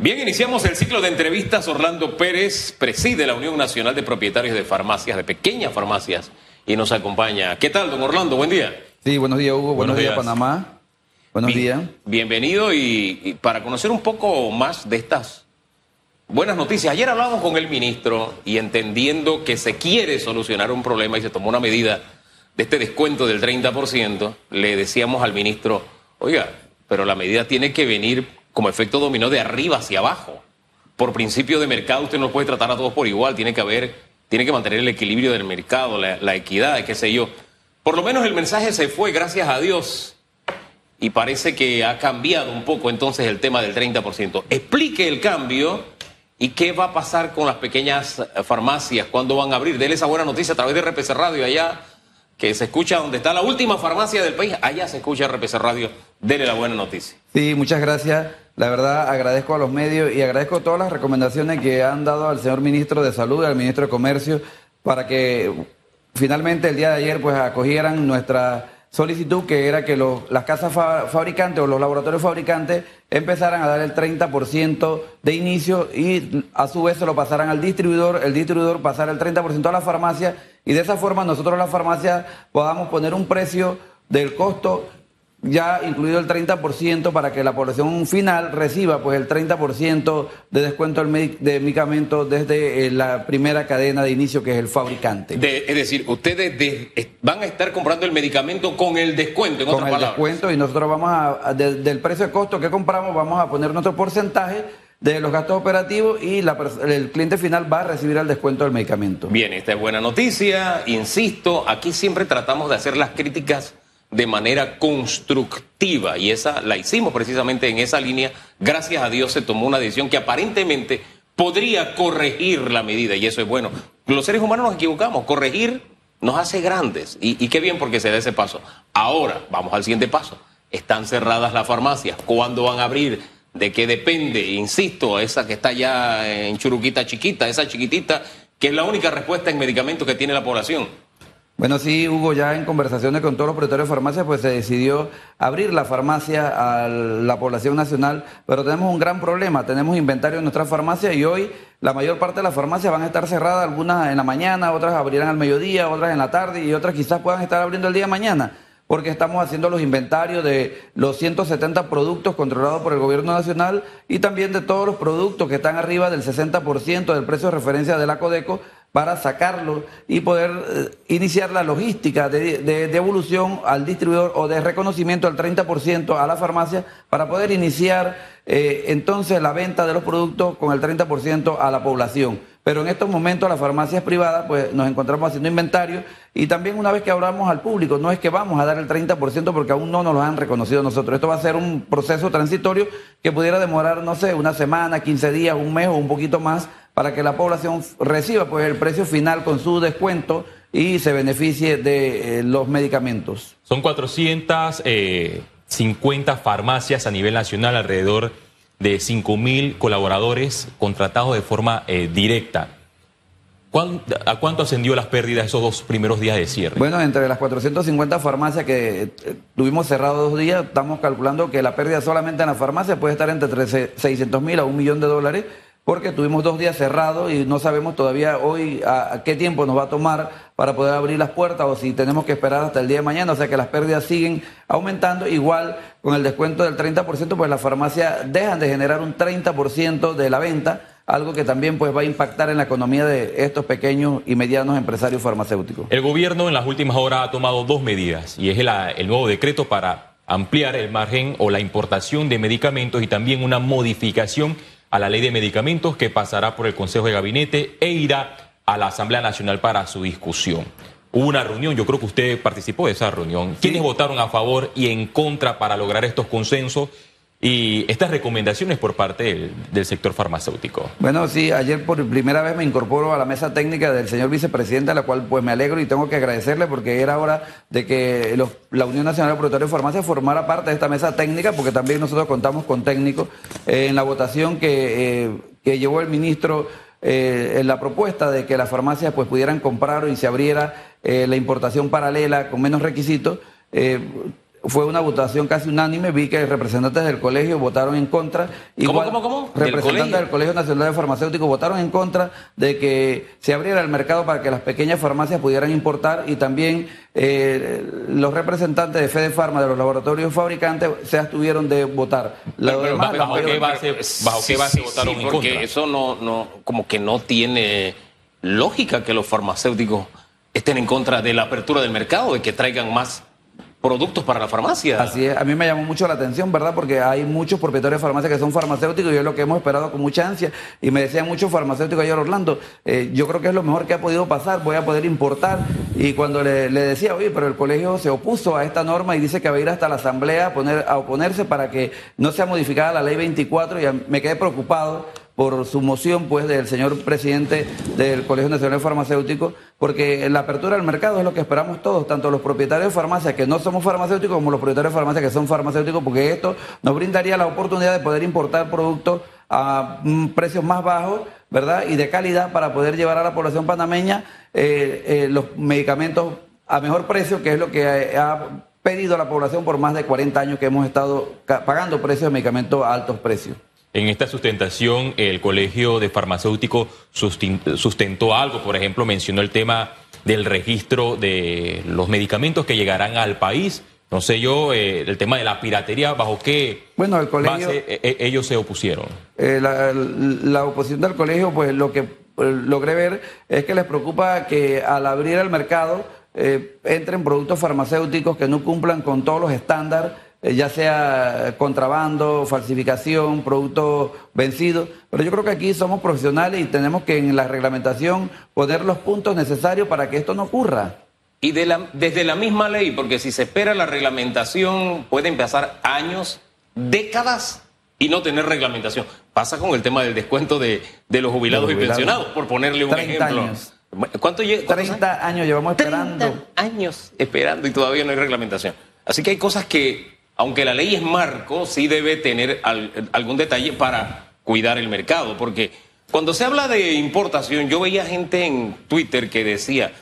Bien, iniciamos el ciclo de entrevistas. Orlando Pérez preside la Unión Nacional de Propietarios de Farmacias, de pequeñas farmacias, y nos acompaña. ¿Qué tal, don Orlando? Buen día. Sí, buenos días, Hugo. Buenos, días. Panamá. Buenos días. Bienvenido y, y para conocer un poco más de estas buenas noticias. Ayer hablamos con el ministro y entendiendo que se quiere solucionar un problema y se tomó una medida de este descuento del 30%, le decíamos al ministro, oiga, pero la medida tiene que venir como efecto dominó de arriba hacia abajo. Por principio de mercado usted no puede tratar a todos por igual, tiene que haber, tiene que mantener el equilibrio del mercado, la, equidad, qué sé yo. Por lo menos el mensaje se fue, gracias a Dios, y parece que ha cambiado un poco entonces el tema del 30%. Explique el cambio y qué va a pasar con las pequeñas farmacias, cuándo van a abrir. Dele esa buena noticia a través de RPC Radio allá que se escucha donde está la última farmacia del país, allá se escucha RPC Radio. Dele la buena noticia. Sí, muchas gracias. La verdad, agradezco a los medios y agradezco todas las recomendaciones que han dado al señor ministro de Salud al ministro de Comercio para que finalmente el día de ayer pues acogieran nuestra solicitud que era que las casas fabricantes o los laboratorios fabricantes empezaran a dar el 30% de inicio y a su vez se lo pasaran al distribuidor, el distribuidor pasara el 30% a la farmacia y de esa forma nosotros la farmacia podamos poner un precio del costo ya incluido el 30% para que la población final reciba pues el 30% de descuento de medicamentos desde eh, la primera cadena de inicio que es el fabricante. es decir, ustedes van a estar comprando el medicamento con el descuento, en con el descuento y nosotros vamos a, del precio de costo que compramos, vamos a poner nuestro porcentaje de los gastos operativos y el cliente final va a recibir el descuento del medicamento. Bien, esta es buena noticia. Insisto, aquí siempre tratamos de hacer las críticas de manera constructiva y esa la hicimos precisamente en esa línea. Gracias a Dios se tomó una decisión que aparentemente podría corregir la medida y eso es bueno. Los seres humanos nos equivocamos, corregir nos hace grandes y, qué bien porque se da ese paso. Ahora, vamos al siguiente paso. Están cerradas las farmacias. ¿Cuándo van a abrir? ¿De qué depende? Insisto, esa que está ya en churuquita chiquita, esa chiquitita, que es la única respuesta en medicamentos que tiene la población. Bueno, sí, Hugo, ya en conversaciones con todos los propietarios de farmacias, pues se decidió abrir la farmacia a la población nacional, pero tenemos un gran problema, tenemos inventario en nuestra farmacia y hoy la mayor parte de las farmacias van a estar cerradas, algunas en la mañana, otras abrirán al mediodía, otras en la tarde y otras quizás puedan estar abriendo el día de mañana porque estamos haciendo los inventarios de los 170 productos controlados por el gobierno nacional y también de todos los productos que están arriba del 60% del precio de referencia de la Codeco para sacarlo y poder eh, iniciar la logística de, devolución al distribuidor o de reconocimiento al 30% a la farmacia para poder iniciar eh, entonces la venta de los productos con el 30% a la población. Pero en estos momentos las farmacias privadas pues nos encontramos haciendo inventario y también una vez que abramos al público, no es que vamos a dar el 30% porque aún no nos lo han reconocido nosotros. Esto va a ser un proceso transitorio que pudiera demorar, no sé, una semana, 15 días, un mes o un poquito más para que la población reciba pues el precio final con su descuento y se beneficie de eh, los medicamentos. Son 450 eh, farmacias a nivel nacional alrededor de 5.000 colaboradores contratados de forma eh, directa. ¿A cuánto ascendió las pérdidas esos dos primeros días de cierre? Bueno, entre las 450 farmacias que tuvimos cerrados dos días, estamos calculando que la pérdida solamente en la farmacia puede estar entre 600 mil a un millón de dólares, porque tuvimos dos días cerrados y no sabemos todavía hoy a, qué tiempo nos va a tomar para poder abrir las puertas o si tenemos que esperar hasta el día de mañana, o sea que las pérdidas siguen aumentando, igual con el descuento del 30%, pues las farmacias dejan de generar un 30% de la venta, algo que también pues va a impactar en la economía de estos pequeños y medianos empresarios farmacéuticos. El gobierno en las últimas horas ha tomado dos medidas y es el, el nuevo decreto para ampliar el margen o la importación de medicamentos y también una modificación a la ley de medicamentos que pasará por el Consejo de Gabinete e irá a la Asamblea Nacional para su discusión. Hubo una reunión, yo creo que usted participó de esa reunión. ¿Quiénes votaron a favor y en contra para lograr estos consensos y estas recomendaciones por parte del, sector farmacéutico? Bueno, sí, ayer por primera vez me incorporo a la mesa técnica del señor vicepresidente, a la cual pues me alegro y tengo que agradecerle porque era hora de que la Unión Nacional de Productores de Farmacia formara parte de esta mesa técnica, porque también nosotros contamos con técnicos eh, en la votación que, eh, que llevó el ministro eh, en la propuesta de que las farmacias pues pudieran comprar y se abriera la importación paralela con menos requisitos. Fue una votación casi unánime. Vi que representantes del colegio votaron en contra. ¿Cómo, cómo, cómo? Representantes del colegio? Nacional de Farmacéuticos votaron en contra de que se abriera el mercado para que las pequeñas farmacias pudieran importar y también eh, los representantes de Fede Farma, de los laboratorios fabricantes, se abstuvieron de votar. ¿Bajo, qué base, votaron en porque eso no, no, como que no tiene lógica que los farmacéuticos estén en contra de la apertura del mercado, de que traigan más productos para la farmacia. Así es, a mí me llamó mucho la atención, ¿verdad? Porque hay muchos propietarios de farmacias que son farmacéuticos y es lo que hemos esperado con mucha ansia. Y me decían muchos farmacéuticos ayer, Orlando, eh, yo creo que es lo mejor que ha podido pasar, voy a poder importar. Y cuando le, decía, oye, pero el colegio se opuso a esta norma y dice que va a ir hasta la asamblea a, poner, a oponerse para que no sea modificada la ley 24, y me quedé preocupado por su moción pues del señor presidente del Colegio Nacional Farmacéutico, porque la apertura del mercado es lo que esperamos todos, tanto los propietarios de farmacias que no somos farmacéuticos como los propietarios de farmacias que son farmacéuticos, porque esto nos brindaría la oportunidad de poder importar productos a precios más bajos, ¿verdad? Y de calidad para poder llevar a la población panameña eh, eh, los medicamentos a mejor precio, que es lo que ha pedido la población por más de 40 años que hemos estado pagando precios de medicamentos a altos precios. En esta sustentación, el Colegio de Farmacéuticos sustentó algo, por ejemplo, mencionó el tema del registro de los medicamentos que llegarán al país. No sé yo, eh, el tema de la piratería, ¿bajo qué bueno, el colegio, base eh, eh, ellos se opusieron? la, oposición del colegio, pues lo que logré ver es que les preocupa que al abrir el mercado entren productos farmacéuticos que no cumplan con todos los estándares ya sea contrabando, falsificación, producto vencido. Pero yo creo que aquí somos profesionales y tenemos que en la reglamentación poner los puntos necesarios para que esto no ocurra. Y de la, desde la misma ley, porque si se espera la reglamentación, pueden pasar años, décadas y no tener reglamentación. Pasa con el tema del descuento de, los jubilados, y pensionados, por ponerle un ejemplo. Años. ¿Cuánto 30 años llevamos esperando. 30 años esperando y todavía no hay reglamentación. Así que hay cosas que aunque la ley es marco, sí debe tener algún detalle para cuidar el mercado, porque cuando se habla de importación, yo veía gente en Twitter que decía,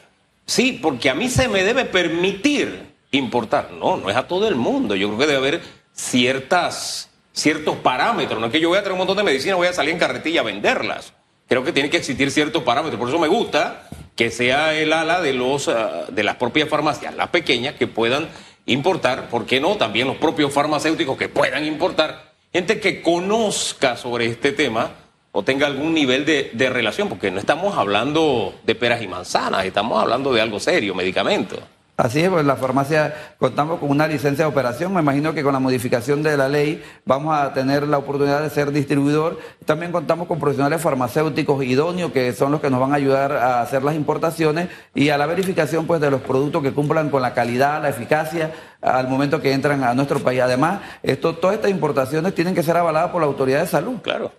sí, porque a mí se me debe permitir importar. No, no es a todo el mundo. Yo creo que debe haber ciertas, ciertos parámetros. No es que yo voy a traer un montón de medicinas, voy a salir en carretilla a venderlas. Creo que tiene que existir ciertos parámetros. Por eso me gusta que sea el ala de, los, ah, de las propias farmacias, las pequeñas, que puedan importar, ¿por qué no? También los propios farmacéuticos que puedan importar, gente que conozca sobre este tema o tenga algún nivel de, de relación, porque no estamos hablando de peras y manzanas, estamos hablando de algo serio, medicamentos. Así es, pues la farmacia contamos con una licencia de operación. Me imagino que con la modificación de la ley vamos a tener la oportunidad de ser distribuidor. También contamos con profesionales farmacéuticos idóneos que son los que nos van a ayudar a hacer las importaciones y a la verificación pues de los productos que cumplan con la calidad, la eficacia al momento que entran a nuestro país. Además, esto, todas estas importaciones tienen que ser avaladas por la autoridad de salud. Claro.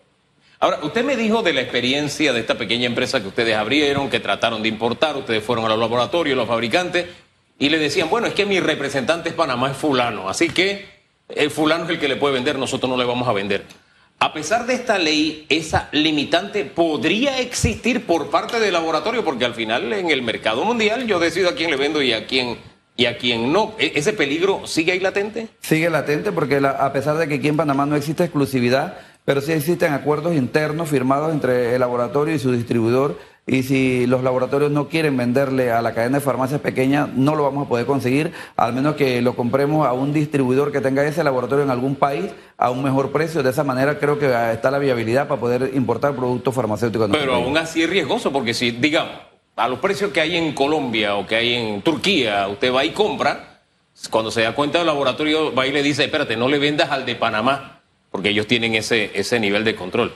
Ahora, usted me dijo de la experiencia de esta pequeña empresa que ustedes abrieron, que trataron de importar, ustedes fueron a los laboratorios, los fabricantes y le decían, bueno, es que mi representante es Panamá, es fulano, así que el fulano es el que le puede vender, nosotros no le vamos a vender. A pesar de esta ley, esa limitante podría existir por parte del laboratorio, porque al final en el mercado mundial yo decido a quién le vendo y a quién y a no. ¿E-, ¿Ese peligro sigue ahí latente? Sigue latente porque a pesar de que aquí en Panamá no existe exclusividad, pero sí existen acuerdos internos firmados entre el laboratorio y su distribuidor y si los laboratorios no quieren venderle a la cadena de farmacias pequeñas, no lo vamos a poder conseguir, al menos que lo compremos a un distribuidor que tenga ese laboratorio en algún país a un mejor precio. De esa manera creo que está la viabilidad para poder importar productos farmacéuticos. Pero aún así es riesgoso, porque si, digamos, a los precios que hay en Colombia o que hay en Turquía, usted va y compra, cuando se da cuenta del laboratorio, va y le dice, espérate, no le vendas al de Panamá, porque ellos tienen ese, ese nivel de control.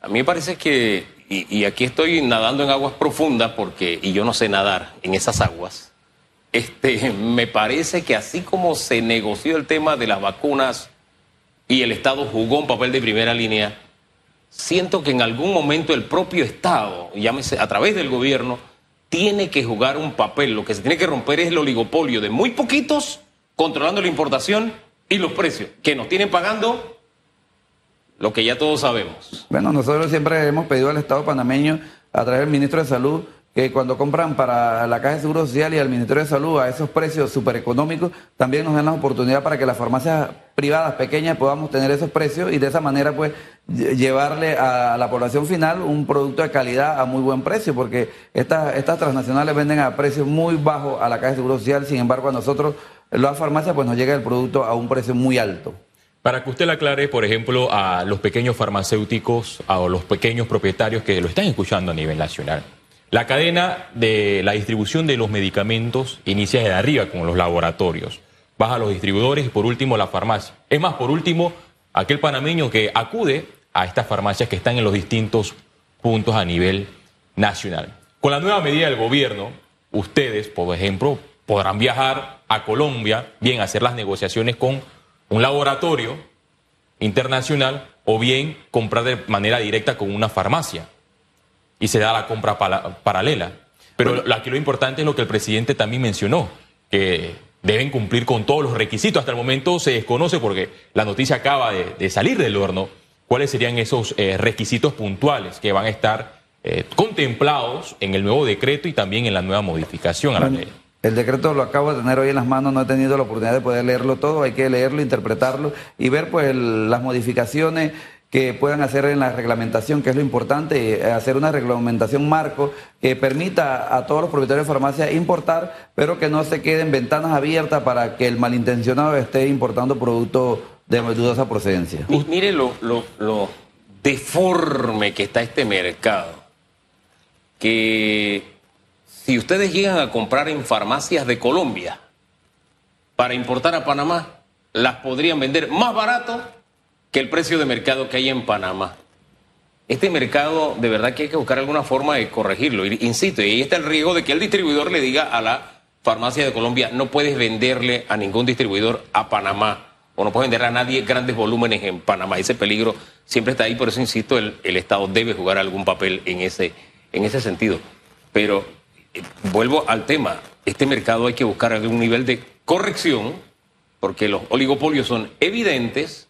A mí me parece que y, aquí estoy nadando en aguas profundas porque, y yo no sé nadar en esas aguas, este, me parece que así como se negoció el tema de las vacunas y el Estado jugó un papel de primera línea, siento que en algún momento el propio Estado, llámese a través del gobierno, tiene que jugar un papel. Lo que se tiene que romper es el oligopolio de muy poquitos controlando la importación y los precios, que nos tienen pagando lo que ya todos sabemos. Bueno, nosotros siempre hemos pedido al Estado panameño, a través del ministro de Salud, que cuando compran para la Caja de Seguro Social y al Ministerio de Salud a esos precios súper económicos, también nos dan la oportunidad para que las farmacias privadas pequeñas podamos tener esos precios y de esa manera pues llevarle a la población final un producto de calidad a muy buen precio, porque estas, estas transnacionales venden a precios muy bajos a la Caja de Seguro Social, sin embargo a nosotros, las farmacias, pues nos llega el producto a un precio muy alto. Para que usted le aclare, por ejemplo, a los pequeños farmacéuticos, a los pequeños propietarios que lo están escuchando a nivel nacional. La cadena de la distribución de los medicamentos inicia desde arriba con los laboratorios, baja a los distribuidores y por último la farmacia. Es más, por último, aquel panameño que acude a estas farmacias que están en los distintos puntos a nivel nacional. Con la nueva medida del gobierno, ustedes, por ejemplo, podrán viajar a Colombia, bien hacer las negociaciones con un laboratorio internacional o bien comprar de manera directa con una farmacia y se da la compra paralela. Pero aquí lo importante es lo que el presidente también mencionó, que deben cumplir con todos los requisitos. Hasta el momento se desconoce porque la noticia acaba de, salir del horno. ¿Cuáles serían esos eh, requisitos puntuales que van a estar eh, contemplados en el nuevo decreto y también en la nueva modificación a la ley? El decreto lo acabo de tener hoy en las manos, no he tenido la oportunidad de poder leerlo todo, hay que leerlo, interpretarlo y ver pues las modificaciones que puedan hacer en la reglamentación, que es lo importante, eh, hacer una reglamentación marco que permita a todos los propietarios de farmacia importar, pero que no se queden ventanas abiertas para que el malintencionado esté importando productos de dudosa procedencia. mire lo, lo deforme que está este mercado, que si ustedes llegan a comprar en farmacias de Colombia para importar a Panamá, las podrían vender más barato que el precio de mercado que hay en Panamá. Este mercado, de verdad que hay que buscar alguna forma de corregirlo. Insisto, y ahí está el riesgo de que el distribuidor le diga a la farmacia de Colombia, no puedes venderle a ningún distribuidor a Panamá, o no puedes vender a nadie grandes volúmenes en Panamá. Ese peligro siempre está ahí, por eso insisto, el, Estado debe jugar algún papel en ese, en ese sentido. Pero vuelvo al tema, este mercado hay que buscar algún nivel de corrección, porque los oligopolios son evidentes,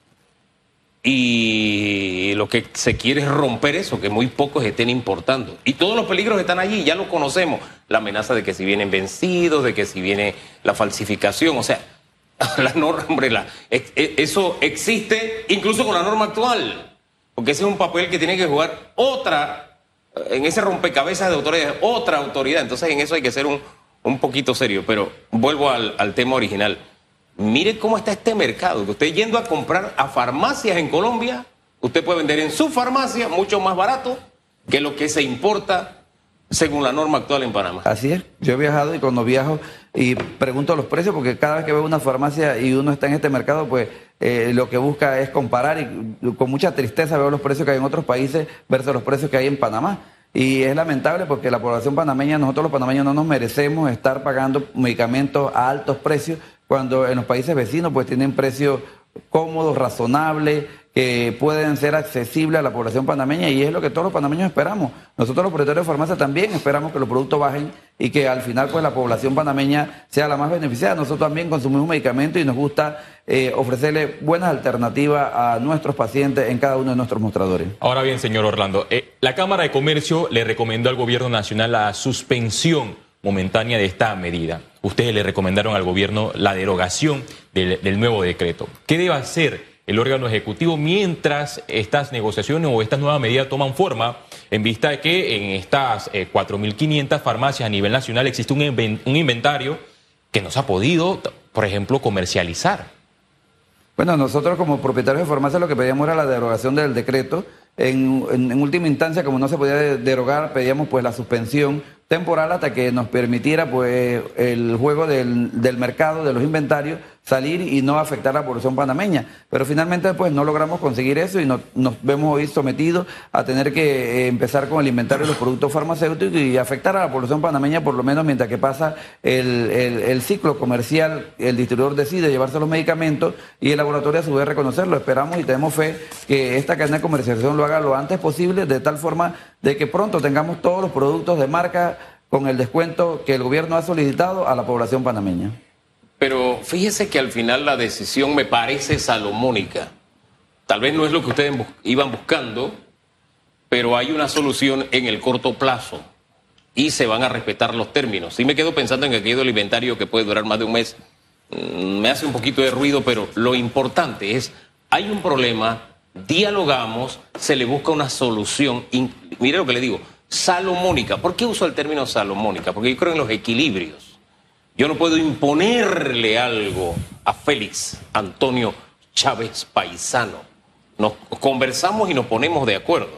y lo que se quiere es romper eso, que muy pocos estén importando. Y todos los peligros están allí, ya lo conocemos. La amenaza de que si vienen vencidos, de que si viene la falsificación, o sea, la norma, hombre, e, eso existe incluso con la norma actual, porque ese es un papel que tiene que jugar otra, en ese rompecabezas de autoridades, otra autoridad. Entonces en eso hay que ser un, un poquito serio, pero vuelvo al, tema original. Mire cómo está este mercado, usted yendo a comprar a farmacias en Colombia, usted puede vender en su farmacia mucho más barato que lo que se importa según la norma actual en Panamá. Así es, yo he viajado y cuando viajo y pregunto los precios, porque cada vez que veo una farmacia y uno está en este mercado, pues eh, lo que busca es comparar y con mucha tristeza veo los precios que hay en otros países versus los precios que hay en Panamá. Y es lamentable porque la población panameña, nosotros los panameños no nos merecemos estar pagando medicamentos a altos precios cuando en los países vecinos pues tienen precios cómodos, razonables, que pueden ser accesibles a la población panameña y es lo que todos los panameños esperamos. Nosotros los propietarios de farmacia también esperamos que los productos bajen y que al final pues la población panameña sea la más beneficiada. Nosotros también consumimos medicamentos y nos gusta eh, ofrecerle buenas alternativas a nuestros pacientes en cada uno de nuestros mostradores. Ahora bien, señor Orlando, eh, la Cámara de Comercio le recomendó al gobierno nacional la suspensión momentánea de esta medida. Ustedes le recomendaron al gobierno la derogación del, nuevo decreto. ¿Qué debe hacer el órgano ejecutivo mientras estas negociaciones o estas nuevas medidas toman forma, en vista de que en estas 4.500 eh, farmacias a nivel nacional existe un, inventario que no se ha podido, por ejemplo, comercializar? Bueno, nosotros como propietarios de farmacias lo que pedíamos era la derogación del decreto. En, última instancia, como no se podía derogar, pedíamos pues la suspensión temporal hasta que nos permitiera pues el juego del, mercado, de los inventarios, salir y no afectar a la población panameña. Pero finalmente pues no logramos conseguir eso y nos vemos hoy sometidos a tener que eh, empezar con el inventario de los productos farmacéuticos y afectar a la población panameña por lo menos mientras que pasa el, el, ciclo comercial, el distribuidor decide llevarse los medicamentos y el laboratorio a su vez reconocerlo. Esperamos y tenemos fe que esta cadena de comercialización lo haga lo antes posible de tal forma de que pronto tengamos todos los productos de marca con el descuento que el gobierno ha solicitado a la población panameña. Pero fíjese que al final la decisión me parece salomónica. Tal vez no es lo que ustedes iban buscando, pero hay una solución en el corto plazo. y se van a respetar los términos. Si me quedo pensando en aquello del inventario que puede durar más de un mes. Mm, me hace un poquito de ruido, pero lo importante es, hay un problema, dialogamos, se le busca una solución. mire lo que le digo, salomónica. ¿Por qué uso el término salomónica? Porque yo creo en los equilibrios. Yo no puedo imponerle algo a Félix Antonio Chávez Paisano. Nos conversamos y nos ponemos de acuerdo.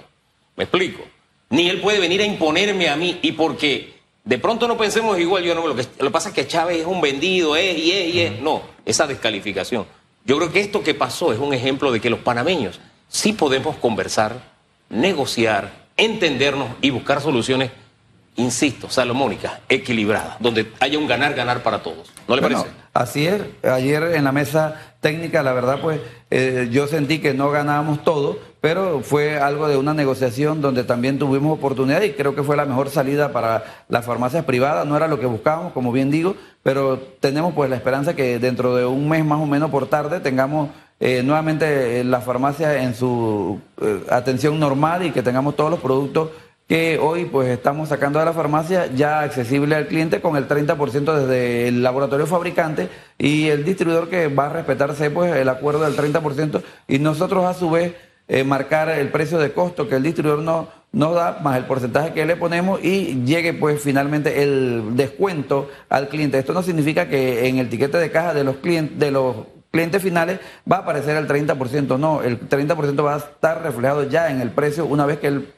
¿Me explico? Ni él puede venir a imponerme a mí y porque de pronto no pensemos igual, yo no lo que, lo que pasa es que Chávez es un vendido, es y es y es. No, esa descalificación. Yo creo que esto que pasó es un ejemplo de que los panameños sí podemos conversar, negociar, entendernos y buscar soluciones, insisto, salomónicas, equilibradas, donde haya un ganar-ganar para todos. ¿No le parece? Así es. Ayer en la mesa técnica, la verdad, pues eh, yo sentí que no ganábamos todo, pero fue algo de una negociación donde también tuvimos oportunidad y creo que fue la mejor salida para las farmacias privadas. No era lo que buscábamos, como bien digo, pero tenemos pues la esperanza que dentro de un mes más o menos por tarde tengamos eh, nuevamente la farmacia en su eh, atención normal y que tengamos todos los productos que hoy pues estamos sacando de la farmacia ya accesible al cliente con el 30% desde el laboratorio fabricante y el distribuidor que va a respetarse pues el acuerdo del 30% y nosotros a su vez eh, marcar el precio de costo que el distribuidor no nos da más el porcentaje que le ponemos y llegue pues finalmente el descuento al cliente. Esto no significa que en el tiquete de caja de los clientes de los clientes finales va a aparecer el 30%, no, el 30% va a estar reflejado ya en el precio una vez que el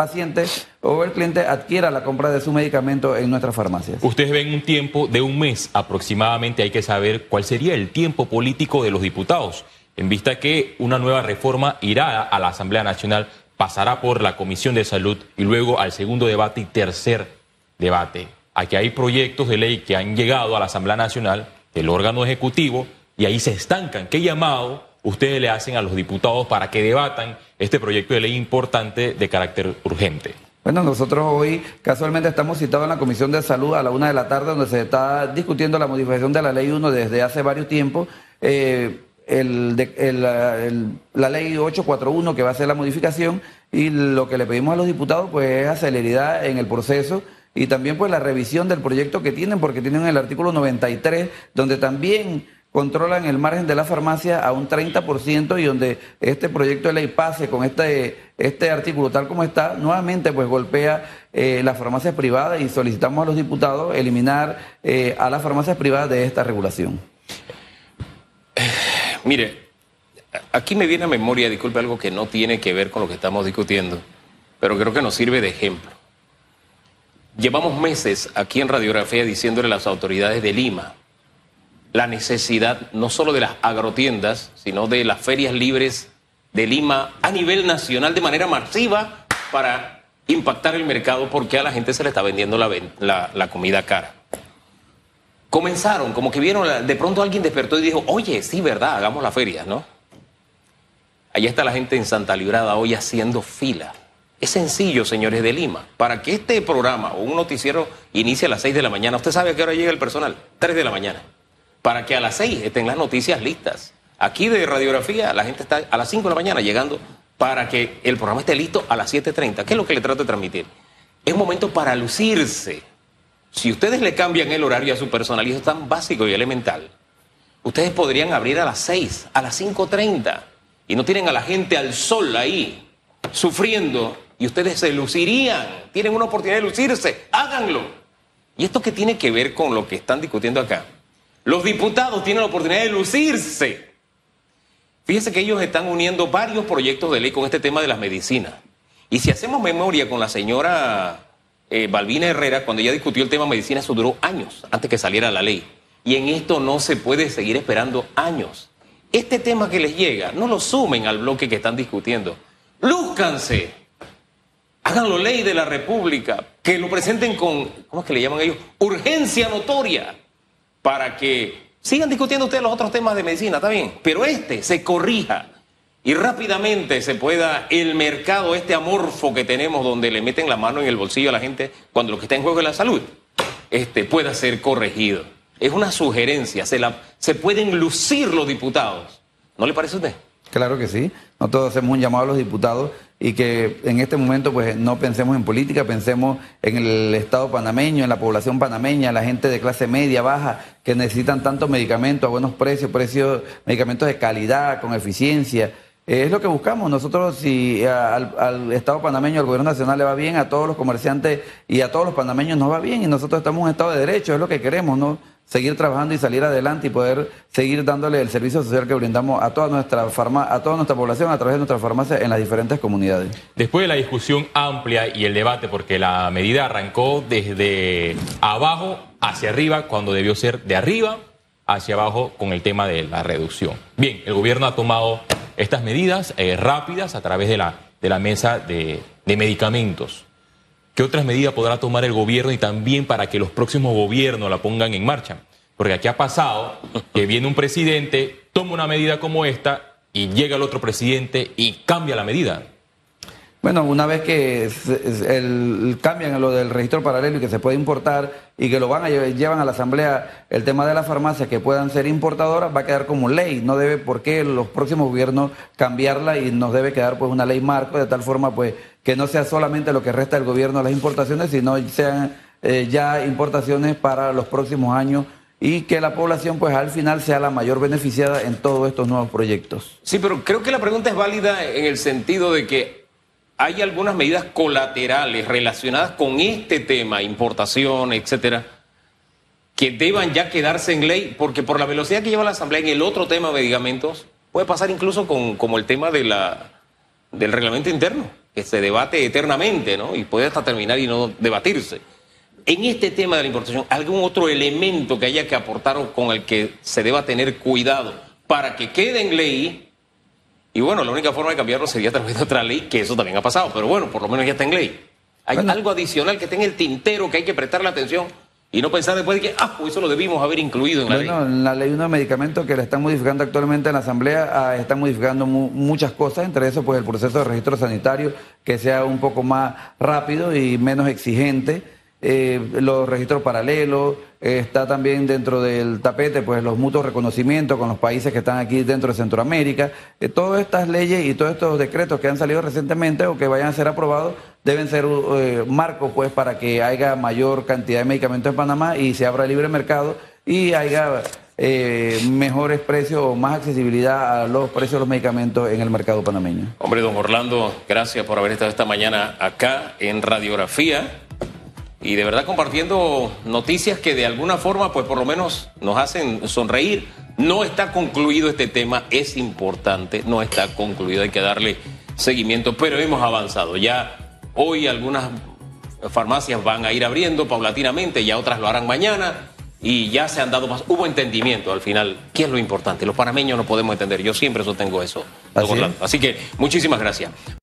paciente o el cliente adquiera la compra de su medicamento en nuestras farmacias. Ustedes ven un tiempo de un mes aproximadamente, hay que saber cuál sería el tiempo político de los diputados, en vista que una nueva reforma irá a la Asamblea Nacional, pasará por la Comisión de Salud y luego al segundo debate y tercer debate. Aquí hay proyectos de ley que han llegado a la Asamblea Nacional, el órgano ejecutivo, y ahí se estancan. ¿Qué llamado ustedes le hacen a los diputados para que debatan este proyecto de ley importante de carácter urgente? Bueno, nosotros hoy casualmente estamos citados en la Comisión de Salud a la una de la tarde, donde se está discutiendo la modificación de la Ley 1 desde hace varios tiempos. Eh, la ley 841 que va a ser la modificación y lo que le pedimos a los diputados pues es celeridad en el proceso y también pues la revisión del proyecto que tienen porque tienen el artículo 93 donde también controlan el margen de la farmacia a un 30% y donde este proyecto de ley pase con este, este artículo tal como está, nuevamente pues golpea eh, las farmacias privadas y solicitamos a los diputados eliminar eh, a las farmacias privadas de esta regulación. Mire, aquí me viene a memoria, disculpe, algo que no tiene que ver con lo que estamos discutiendo, pero creo que nos sirve de ejemplo. Llevamos meses aquí en Radiografía diciéndole a las autoridades de Lima, la necesidad no solo de las agrotiendas, sino de las ferias libres de Lima a nivel nacional de manera masiva para impactar el mercado porque a la gente se le está vendiendo la, la, comida cara. Comenzaron, como que vieron, de pronto alguien despertó y dijo, oye, sí, verdad, hagamos la feria, ¿no? Allá está la gente en Santa Librada hoy haciendo fila. Es sencillo, señores de Lima. Para que este programa o un noticiero inicie a las 6 de la mañana, ¿usted sabe a qué hora llega el personal? 3 de la mañana para que a las 6 estén las noticias listas. Aquí de radiografía la gente está a las 5 de la mañana llegando para que el programa esté listo a las 7.30. ¿Qué es lo que le trato de transmitir? Es momento para lucirse. Si ustedes le cambian el horario a su personal, y eso es tan básico y elemental, ustedes podrían abrir a las 6, a las 5.30, y no tienen a la gente al sol ahí, sufriendo, y ustedes se lucirían, tienen una oportunidad de lucirse, háganlo. ¿Y esto qué tiene que ver con lo que están discutiendo acá? Los diputados tienen la oportunidad de lucirse. Fíjense que ellos están uniendo varios proyectos de ley con este tema de las medicinas. Y si hacemos memoria con la señora eh, Balbina Herrera, cuando ella discutió el tema de medicina, eso duró años antes que saliera la ley. Y en esto no se puede seguir esperando años. Este tema que les llega, no lo sumen al bloque que están discutiendo. Lúzcanse. Háganlo ley de la República. Que lo presenten con, ¿cómo es que le llaman ellos? Urgencia notoria para que sigan discutiendo ustedes los otros temas de medicina, está bien, pero este se corrija y rápidamente se pueda el mercado, este amorfo que tenemos donde le meten la mano en el bolsillo a la gente cuando lo que está en juego es la salud, este pueda ser corregido. Es una sugerencia, se, la, se pueden lucir los diputados. ¿No le parece a usted? Claro que sí. Nosotros hacemos un llamado a los diputados y que en este momento pues no pensemos en política, pensemos en el Estado panameño, en la población panameña, la gente de clase media, baja, que necesitan tantos medicamentos a buenos precios, precios, medicamentos de calidad, con eficiencia. Es lo que buscamos. Nosotros, si al, al, Estado panameño, al gobierno nacional le va bien, a todos los comerciantes y a todos los panameños nos va bien y nosotros estamos en un Estado de Derecho, es lo que queremos, ¿no? Seguir trabajando y salir adelante y poder seguir dándole el servicio social que brindamos a toda nuestra farma, a toda nuestra población a través de nuestra farmacia en las diferentes comunidades. Después de la discusión amplia y el debate, porque la medida arrancó desde abajo hacia arriba, cuando debió ser de arriba hacia abajo con el tema de la reducción. Bien, el gobierno ha tomado estas medidas eh, rápidas a través de la, de la mesa de medicamentos. ¿Qué otras medidas podrá tomar el gobierno y también para que los próximos gobiernos la pongan en marcha? Porque aquí ha pasado que viene un presidente, toma una medida como esta y llega el otro presidente y cambia la medida. Bueno, una vez que el, cambian lo del registro paralelo y que se puede importar y que lo van a llevan a la asamblea el tema de las farmacias que puedan ser importadoras va a quedar como ley. No debe por qué los próximos gobiernos cambiarla y nos debe quedar pues una ley marco de tal forma pues que no sea solamente lo que resta el gobierno las importaciones, sino sean eh, ya importaciones para los próximos años y que la población pues al final sea la mayor beneficiada en todos estos nuevos proyectos. Sí, pero creo que la pregunta es válida en el sentido de que hay algunas medidas colaterales relacionadas con este tema, importación, etcétera, que deban ya quedarse en ley, porque por la velocidad que lleva la Asamblea en el otro tema de medicamentos, puede pasar incluso con como el tema de la, del reglamento interno, que se debate eternamente, ¿no? Y puede hasta terminar y no debatirse. En este tema de la importación, ¿algún otro elemento que haya que aportar o con el que se deba tener cuidado para que quede en ley y bueno, la única forma de cambiarlo sería a través de otra ley, que eso también ha pasado, pero bueno, por lo menos ya está en ley. Hay algo adicional que está en el tintero que hay que prestarle atención y no pensar después de que, ah, pues eso lo debimos haber incluido en la bueno, en la ley de medicamentos que le están modificando actualmente en la Asamblea, ah, están modificando muchas cosas, entre eso pues el proceso de registro sanitario que sea un poco más rápido y menos exigente eh, los registros paralelos, eh, está también dentro del tapete pues los mutuos reconocimientos con los países que están aquí dentro de Centroamérica. Eh, todas estas leyes y todos estos decretos que han salido recientemente o que vayan a ser aprobados deben ser marcos pues para que haya mayor cantidad de medicamentos en Panamá y se abra el libre mercado y haya mejores precios o más accesibilidad a los precios de los medicamentos en el mercado panameño. Hombre, don Orlando, gracias por haber estado esta mañana acá en Radiografía y de verdad compartiendo noticias que de alguna forma, pues por lo menos nos hacen sonreír. No está concluido este tema, es importante, no está concluido, hay que darle seguimiento, pero hemos avanzado. Ya hoy algunas farmacias van a ir abriendo paulatinamente, ya otras lo harán mañana y ya se han dado más. Hubo entendimiento al final. ¿Qué es lo importante? Los panameños no podemos entender. Yo siempre sostengo eso. Así, Así que muchísimas gracias.